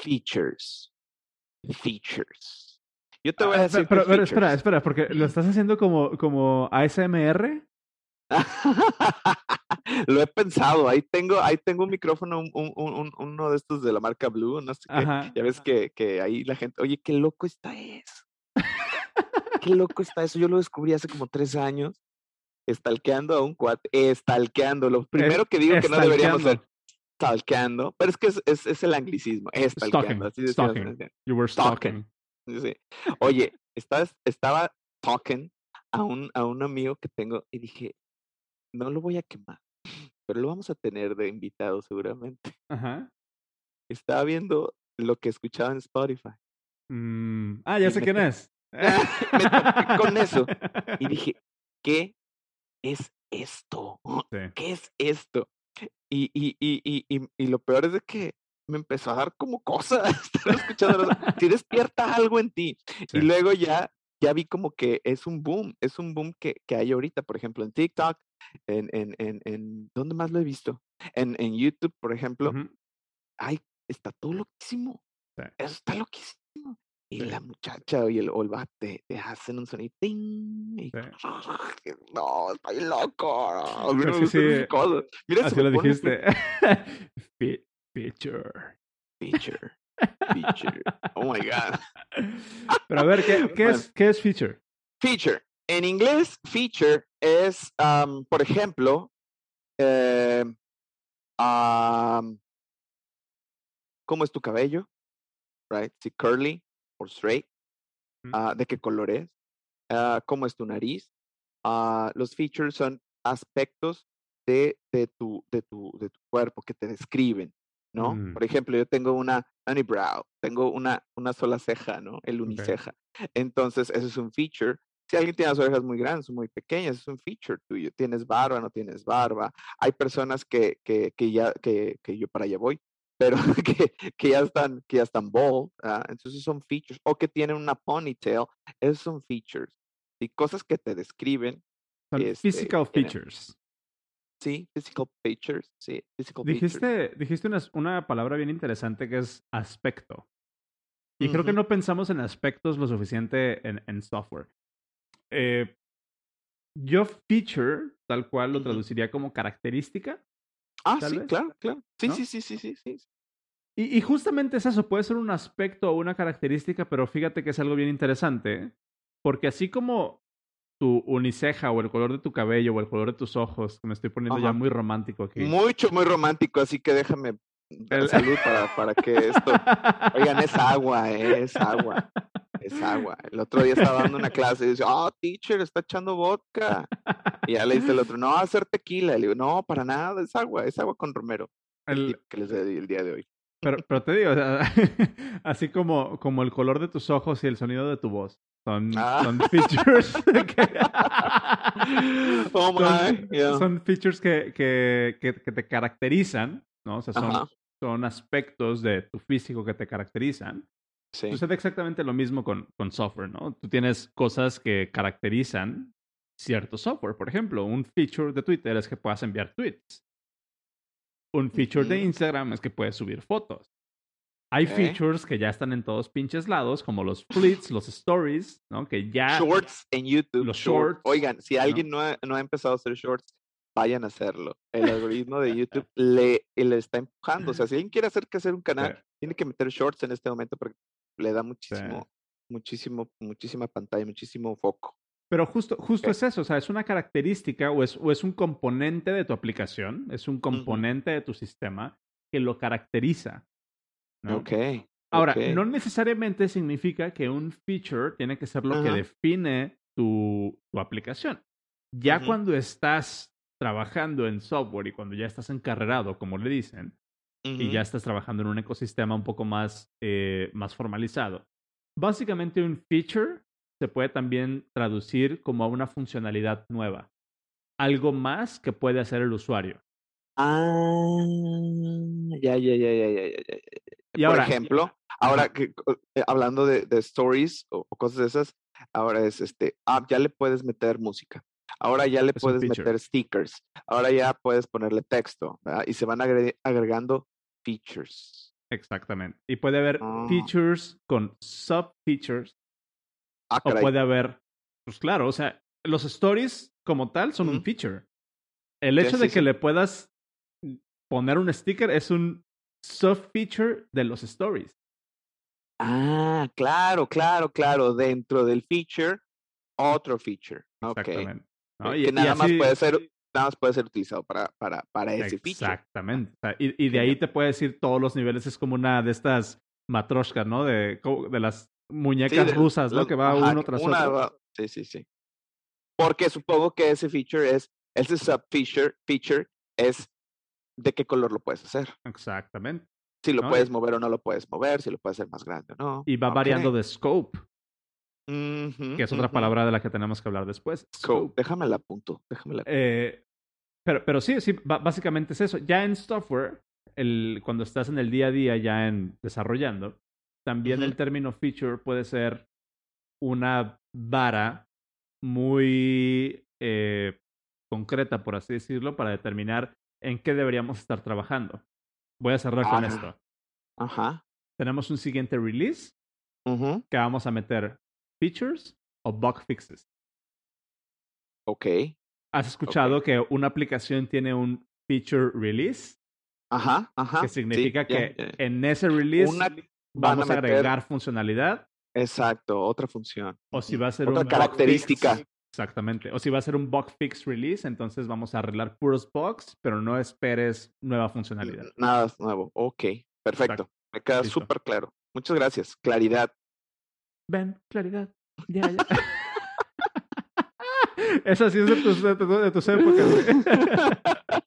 features. Features. Yo te voy a Ah, decir. pero, espera, espera, porque lo estás haciendo como, como ASMR. Lo he pensado. Ahí tengo, ahí tengo un micrófono, un, un- un- uno de estos de la marca Blue, no sé qué. Ajá. Ya ves que, que ahí la gente, oye, qué loco está eso. Qué loco está eso. Yo lo descubrí hace como tres años, estalqueando a un cuate, estalqueando. Lo primero que digo que no deberíamos hacer, Stalkeando. stalkeando, pero es que es, es, es el anglicismo, estalqueando. Stalking, Así stalking. You were Stalking. Sí. Oye, estaba, estaba talking a un, a un amigo que tengo y dije, no lo voy a quemar, pero lo vamos a tener de invitado seguramente. Ajá. Estaba viendo lo que escuchaba en Spotify. Mm, Ah, ya Y sé quién es. me topé con eso. Y dije, ¿qué es esto? Sí. ¿Qué es esto? Y, y, y, y, y, lo peor es de que me empezó a dar como cosa estar escuchando. Si despierta algo en ti. Sí. Y luego ya, ya vi como que es un boom, es un boom que, que hay ahorita, por ejemplo, en TikTok, en, en, en, en ¿dónde más lo he visto? En, en YouTube, por ejemplo, Ujú. ay, está todo loquísimo. Sí. Eso está loquísimo. Y Sí. la muchacha y el, o el vato te, hacen un sonido. ting, y- Sí. No, estoy loco. Mira, sí, sí. Mira, Así lo dijiste. Fe- Feature. Feature. Feature. Oh my God. Pero a ver, ¿qué, qué, Bueno. es, ¿qué es feature? Feature. En inglés, feature es, am, por ejemplo, eh, am, ¿cómo es tu cabello? Right? Si curly o straight. Mm. ah, ¿De qué color es? Ah, ¿Cómo es tu nariz? Ah, los features son aspectos de, de, tu, de, tu, de tu cuerpo que te describen, ¿no? Mm. Por ejemplo, yo tengo una unibrow, tengo una, una sola ceja, ¿no? El uniceja. Entonces, eso es un feature. Si alguien tiene las orejas muy grandes o muy pequeñas, es un feature tuyo. Tienes barba, no tienes barba. Hay personas que, que, que ya, que, que yo para allá voy, pero que, que ya están, que ya están bald, ¿ah? entonces son features. O que tienen una ponytail, esos son features. Y cosas que te describen, Son este, physical tienen- features. sí, physical features, sí, physical features. Dijiste, una, una palabra bien interesante que es aspecto. Y creo que no pensamos en aspectos lo suficiente en, en software. Eh, yo feature, tal cual, lo traduciría como característica. Ah, sí, vez, claro, claro. Sí, ¿no? sí, sí, sí, sí, sí. Y, y justamente es eso, puede ser un aspecto o una característica, pero fíjate que es algo bien interesante, porque así como tu uniceja o el color de tu cabello o el color de tus ojos, que me estoy poniendo ya muy romántico aquí. Mucho, muy romántico, así que déjame dar El- salud para, para que esto. Oigan, es agua, eh, es agua, es agua. El otro día estaba dando una clase y dice, ah, teacher, está echando vodka. Y ya le dice el otro, no, va a hacer tequila. Y le digo, no, para nada, es agua, es agua con romero. El que les di el día de hoy. Pero, pero te digo, o sea, así como, como el color de tus ojos y el sonido de tu voz. Son, Ah. son features que, Oh son, yeah. son features que, que, que, que te caracterizan, ¿no? O sea, son, Ajá. son aspectos de tu físico que te caracterizan. Sí. Sucede exactamente lo mismo con, con software, ¿no? Tú tienes cosas que caracterizan cierto software. Por ejemplo, un feature de Twitter es que puedas enviar tweets. Un feature de. Instagram es que puedes subir fotos. Hay features que ya están en todos pinches lados, como los fleets, los stories, ¿no? Que ya... Shorts en YouTube. los short- shorts, Oigan, si ¿no? alguien no ha, no ha empezado a hacer shorts, vayan a hacerlo. El algoritmo de YouTube le, le está empujando. O sea, si alguien quiere hacer que hacer un canal, Sí. tiene que meter shorts en este momento porque le da muchísimo, muchísimo, muchísima pantalla, muchísimo foco. Pero justo, justo es eso, o sea, es una característica o es, o es un componente de tu aplicación, es un componente de tu sistema que lo caracteriza. ¿no? Ok. Ahora, no necesariamente significa que un feature tiene que ser lo que define tu, tu aplicación. Ya cuando estás trabajando en software y cuando ya estás encarrerado, como le dicen, -huh. y ya estás trabajando en un ecosistema un poco más, eh, más formalizado. Básicamente un feature se puede también traducir como a una funcionalidad nueva, algo más que puede hacer el usuario. Ah, ya, ya, ya, ya, ya, ya. Y Por ahora, ejemplo, ya, ahora que, eh, hablando de, de stories o, o, cosas de esas, ahora es este, ah, ya le puedes meter música. Ahora ya le puedes meter stickers. Ahora ya puedes ponerle texto. ¿verdad? Y se van agre agregando features. Exactamente. Y puede haber Ah. features con sub-features. Ah, O puede haber, pues claro, o sea, los stories como tal son un feature. El hecho de que le puedas poner un sticker es un sub-feature de los stories. Ah, claro, claro, claro. Dentro del feature, otro feature. Exactamente. ¿no? Que Y- que y nada más puede ser, nada más puede ser utilizado para, para, para ese feature. Exactamente. Sea, y, y de ahí te puedes ir todos los niveles. Es como una de estas matroshkas, ¿no? De, de las Sí, muñecas de- rusas, ¿no? los- Que va ajá, uno tras una otro. va- Sí, sí, sí. Porque supongo que ese feature es, ese sub feature, feature es de qué color lo puedes hacer. Exactamente. Si lo No, puedes mover o no lo puedes mover, si lo puedes hacer más grande o no. Y va Ok. variando de scope, Que es otra palabra de la que tenemos que hablar después. Scope. Déjame la apunto. Déjame la Eh, pero, pero sí, sí, básicamente es eso. Ya en software, el, cuando estás en el día a día ya en desarrollando, también el término feature puede ser una vara muy eh, concreta, por así decirlo, para determinar en qué deberíamos estar trabajando. Voy a cerrar con Ah. esto. Ajá. Tenemos un siguiente release que vamos a meter features o bug fixes. Ok. ¿Has escuchado que una aplicación tiene un feature release? Ajá, ajá. que significa que en ese release Una- vamos a, meter- agregar funcionalidad Exacto, otra función. o si va a ser Otra un bug característica. fix, exactamente, o si va a ser un bug fix release, entonces vamos a arreglar puros bugs, pero no esperes nueva funcionalidad. Nada nuevo. Ok, perfecto. Me queda súper claro. Muchas gracias. Claridad. Ven, claridad. Ya, ya. Esa sí es de tus, de tus- de tus épocas. güey.